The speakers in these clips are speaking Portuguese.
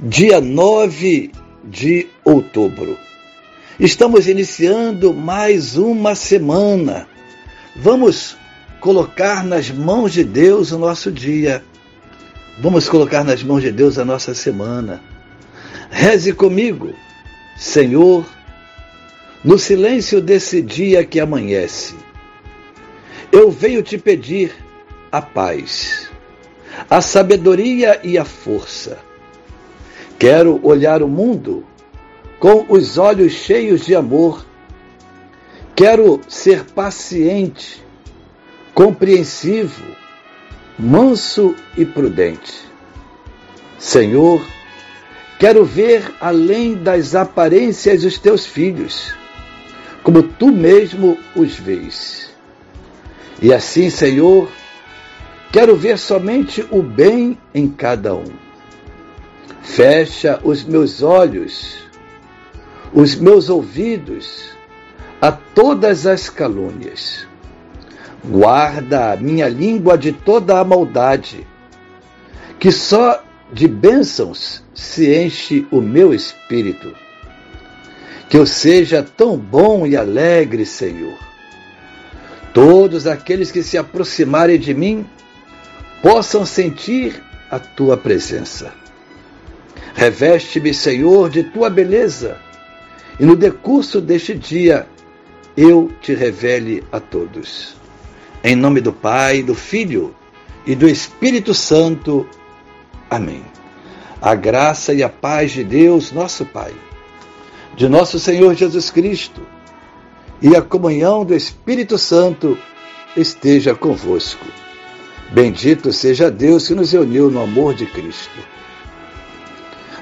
dia 9 de outubro. Estamos iniciando mais uma semana. Vamos colocar nas mãos de Deus o nosso dia. Vamos colocar nas mãos de Deus a nossa semana. Reze comigo, Senhor, no silêncio desse dia que amanhece. Eu venho te pedir a paz, a sabedoria e a força Quero olhar o mundo com os olhos cheios de amor. Quero ser paciente, compreensivo, manso e prudente. Senhor, quero ver além das aparências os teus filhos, como tu mesmo os vês. E assim, Senhor, quero ver somente o bem em cada um. Fecha os meus olhos, os meus ouvidos a todas as calúnias. Guarda a minha língua de toda a maldade, que só de bênçãos se enche o meu espírito. Que eu seja tão bom e alegre, Senhor. Todos aqueles que se aproximarem de mim possam sentir a tua presença. Reveste-me, Senhor, de tua beleza, e no decurso deste dia eu te revele a todos. Em nome do Pai, do Filho e do Espírito Santo. Amém. A graça e a paz de Deus, nosso Pai, de nosso Senhor Jesus Cristo e a comunhão do Espírito Santo esteja convosco. Bendito seja Deus que nos uniu no amor de Cristo.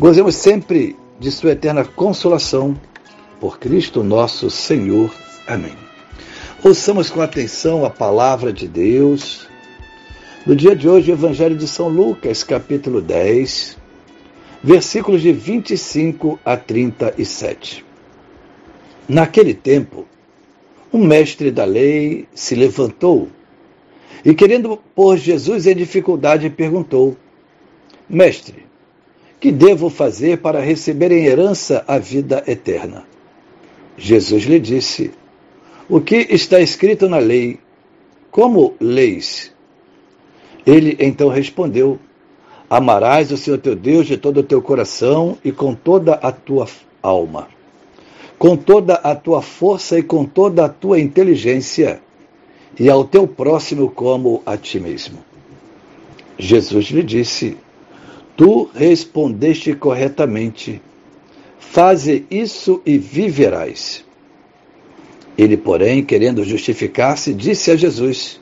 Gozemos sempre de Sua eterna consolação, por Cristo nosso Senhor. Amém. Ouçamos com atenção a palavra de Deus. No dia de hoje, o Evangelho de São Lucas, capítulo 10, versículos de 25 a 37. Naquele tempo, um mestre da lei se levantou e, querendo pôr Jesus em dificuldade, perguntou: Mestre, que devo fazer para receber em herança a vida eterna? Jesus lhe disse: O que está escrito na lei? Como leis? Ele então respondeu: Amarás o Senhor teu Deus de todo o teu coração e com toda a tua alma, com toda a tua força e com toda a tua inteligência, e ao teu próximo como a ti mesmo. Jesus lhe disse: Tu respondeste corretamente. Faze isso e viverás. Ele, porém, querendo justificar-se, disse a Jesus: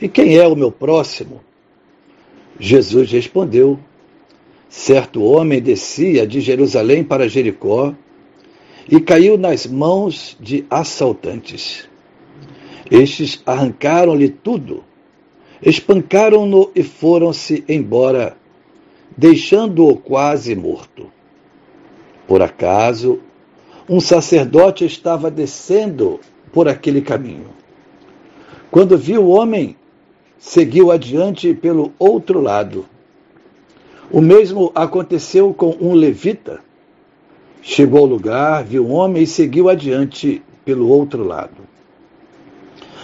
E quem é o meu próximo? Jesus respondeu: Certo homem descia de Jerusalém para Jericó e caiu nas mãos de assaltantes. Estes arrancaram-lhe tudo, espancaram-no e foram-se embora deixando-o quase morto. Por acaso, um sacerdote estava descendo por aquele caminho. Quando viu o homem, seguiu adiante pelo outro lado. O mesmo aconteceu com um levita. Chegou ao lugar, viu o homem e seguiu adiante pelo outro lado.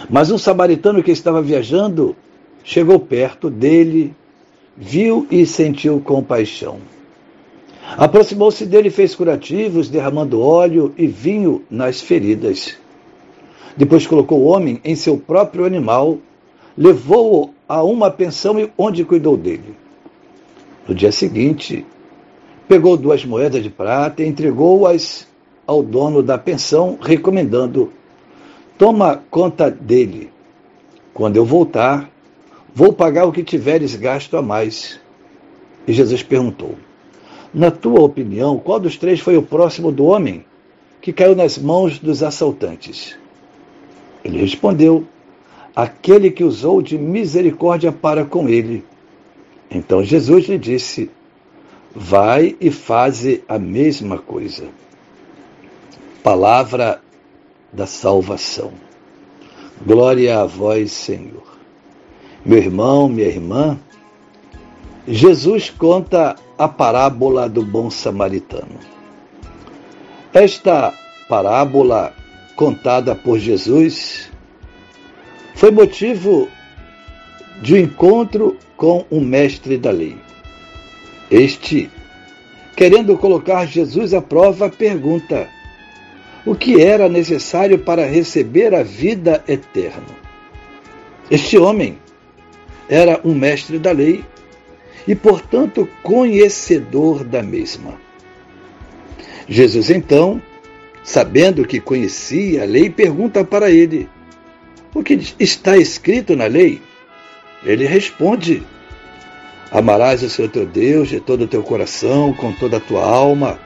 Mas um samaritano que estava viajando chegou perto dele viu e sentiu compaixão. Aproximou-se dele e fez curativos, derramando óleo e vinho nas feridas. Depois colocou o homem em seu próprio animal, levou-o a uma pensão onde cuidou dele. No dia seguinte, pegou duas moedas de prata e entregou-as ao dono da pensão, recomendando: Toma conta dele. Quando eu voltar, vou pagar o que tiveres gasto a mais. E Jesus perguntou: Na tua opinião, qual dos três foi o próximo do homem que caiu nas mãos dos assaltantes? Ele respondeu: Aquele que usou de misericórdia para com ele. Então Jesus lhe disse: Vai e faze a mesma coisa. Palavra da salvação. Glória a vós, Senhor. Meu irmão, minha irmã, Jesus conta a parábola do bom samaritano. Esta parábola contada por Jesus foi motivo de um encontro com um mestre da lei. Este, querendo colocar Jesus à prova, pergunta: o que era necessário para receber a vida eterna? Este homem era um mestre da lei e, portanto, conhecedor da mesma. Jesus, então, sabendo que conhecia a lei, pergunta para ele: O que está escrito na lei? Ele responde: Amarás o Senhor teu Deus de todo o teu coração, com toda a tua alma,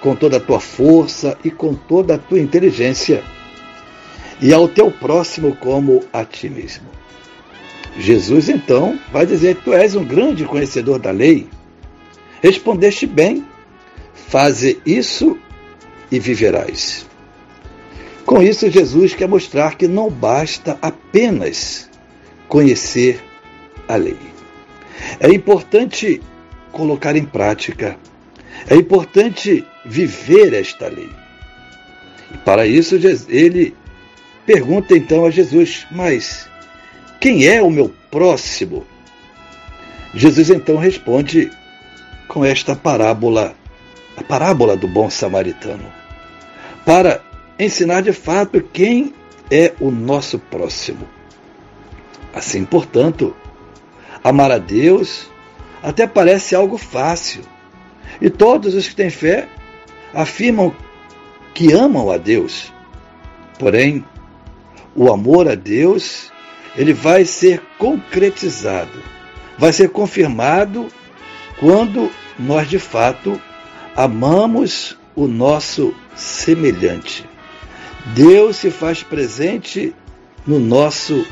com toda a tua força e com toda a tua inteligência, e ao teu próximo como a ti mesmo. Jesus então vai dizer: Tu és um grande conhecedor da lei. Respondeste bem, faze isso e viverás. Com isso, Jesus quer mostrar que não basta apenas conhecer a lei. É importante colocar em prática. É importante viver esta lei. E para isso, ele pergunta então a Jesus: Mas quem é o meu próximo? Jesus então responde com esta parábola, a parábola do bom samaritano, para ensinar de fato quem é o nosso próximo. Assim, portanto, Amar a Deus até parece algo fácil. E todos os que têm fé afirmam que amam a Deus. Porém, o amor a Deus, ele vai ser concretizado, vai ser confirmado quando nós de fato amamos o nosso semelhante. Deus se faz presente no nosso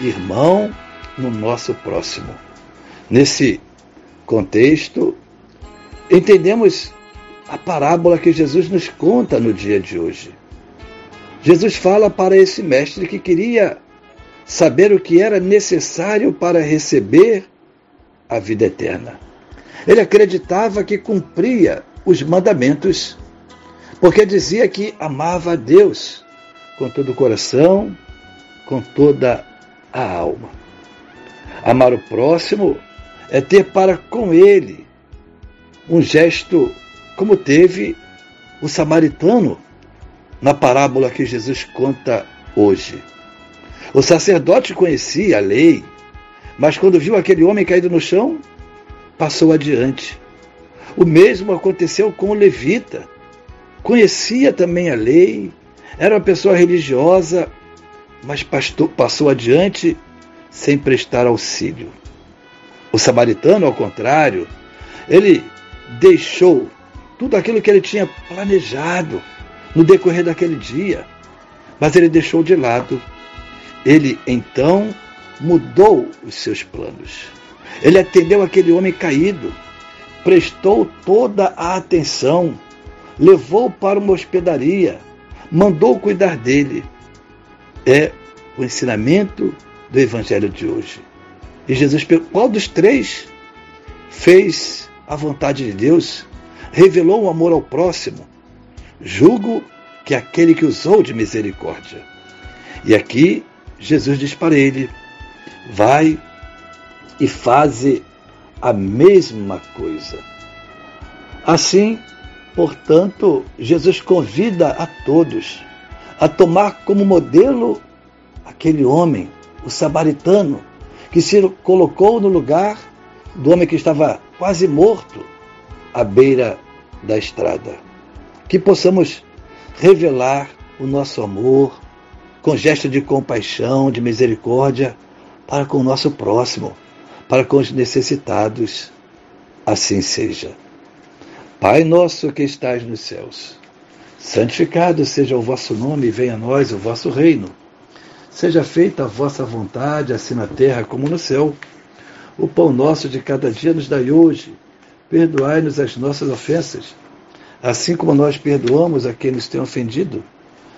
irmão, no nosso próximo. Nesse contexto, entendemos a parábola que Jesus nos conta no dia de hoje. Jesus fala para esse mestre que queria saber o que era necessário para receber a vida eterna. Ele acreditava que cumpria os mandamentos, porque dizia que amava a Deus com todo o coração, com toda a alma. Amar o próximo é ter para com ele um gesto como teve o samaritano na parábola que Jesus conta hoje. O sacerdote conhecia a lei, mas quando viu aquele homem caído no chão, passou adiante. O mesmo aconteceu com o levita. Conhecia também a lei, era uma pessoa religiosa, mas passou adiante sem prestar auxílio. O samaritano, ao contrário, ele deixou tudo aquilo que ele tinha planejado no decorrer daquele dia, mas ele deixou de lado. Ele então mudou os seus planos. Ele atendeu aquele homem caído, prestou toda a atenção, levou para uma hospedaria, mandou cuidar dele. É o ensinamento do Evangelho de hoje. E Jesus, qual dos três fez a vontade de Deus, revelou o amor ao próximo? Julgo que aquele que usou de misericórdia. E aqui Jesus diz para ele: vai e faze a mesma coisa. Assim, portanto, Jesus convida a todos a tomar como modelo aquele homem, o samaritano, que se colocou no lugar do homem que estava quase morto à beira da estrada. Que possamos revelar o nosso amor com gesto de compaixão, de misericórdia para com o nosso próximo, para com os necessitados. Assim seja. Pai nosso que estais nos céus, santificado seja o vosso nome venha a nós o vosso reino. Seja feita a vossa vontade, assim na terra como no céu. O pão nosso de cada dia nos dai hoje. Perdoai-nos as nossas ofensas, assim como nós perdoamos a quem nos tem ofendido.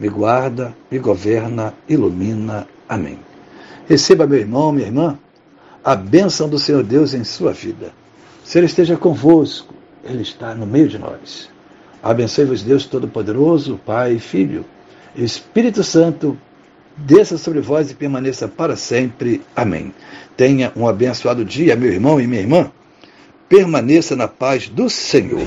me guarda, me governa, ilumina. Amém. Receba, meu irmão, minha irmã, a bênção do Senhor Deus em sua vida. Se Ele esteja convosco, Ele está no meio de nós. Abençoe-vos, Deus Todo-Poderoso, Pai, Filho, Espírito Santo, desça sobre vós e permaneça para sempre. Amém. Tenha um abençoado dia, meu irmão e minha irmã. Permaneça na paz do Senhor.